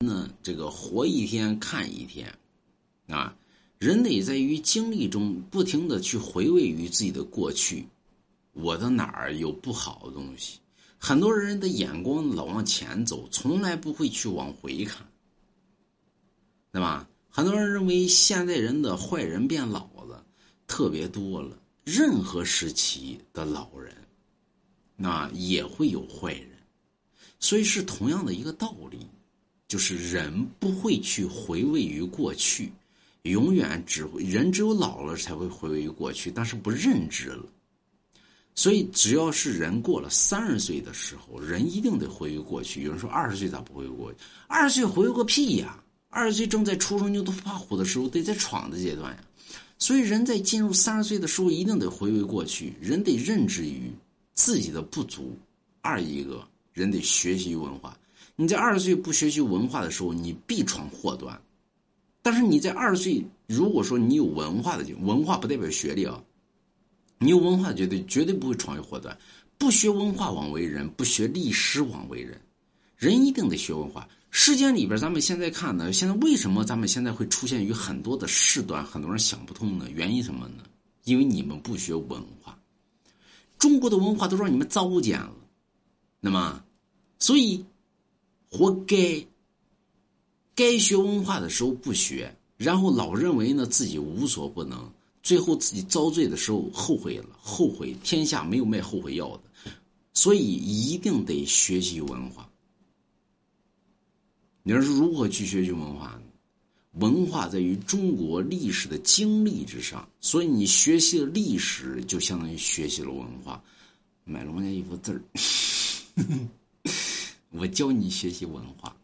呢，这个活一天看一天，啊，人得在于经历中不停的去回味于自己的过去，我的哪儿有不好的东西？很多人的眼光老往前走，从来不会去往回看，对吧？很多人认为现在人的坏人变老了，特别多了。任何时期的老人，那也会有坏人，所以是同样的一个道理。就是人不会去回味于过去，永远只会人只有老了才会回味于过去，但是不认知了。所以只要是人过了三十岁的时候，人一定得回味过去。有人说二十岁咋不回味过去？二十岁回味个屁呀！二十岁正在初生牛犊不怕虎的时候，得在闯的阶段呀。所以人在进入三十岁的时候，一定得回味过去，人得认知于自己的不足。二一个人得学习文化。你在二十岁不学习文化的时候，你必闯祸端；但是你在二十岁，如果说你有文化的，文化不代表学历啊，你有文化绝对绝对不会闯于祸端。不学文化枉为人，不学历史枉为人。人一定得学文化。世间里边，咱们现在看呢，现在为什么咱们现在会出现于很多的事端，很多人想不通呢？原因什么呢？因为你们不学文化，中国的文化都让你们糟践了。那么，所以。活该！该学文化的时候不学，然后老认为呢自己无所不能，最后自己遭罪的时候后悔了，后悔天下没有卖后悔药的，所以一定得学习文化。你要是如何去学习文化呢？文化在于中国历史的经历之上，所以你学习了历史，就相当于学习了文化。买了我家一幅字儿。我教你学习文化。